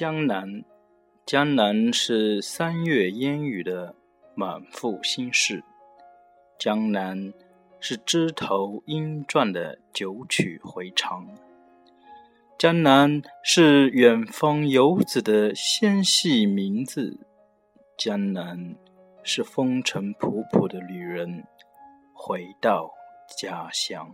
江南江南是三月烟雨的满腹心事，江南是枝头莺啭的九曲回肠，江南是远方游子的纤细名字，江南是风尘仆仆的旅人回到家乡。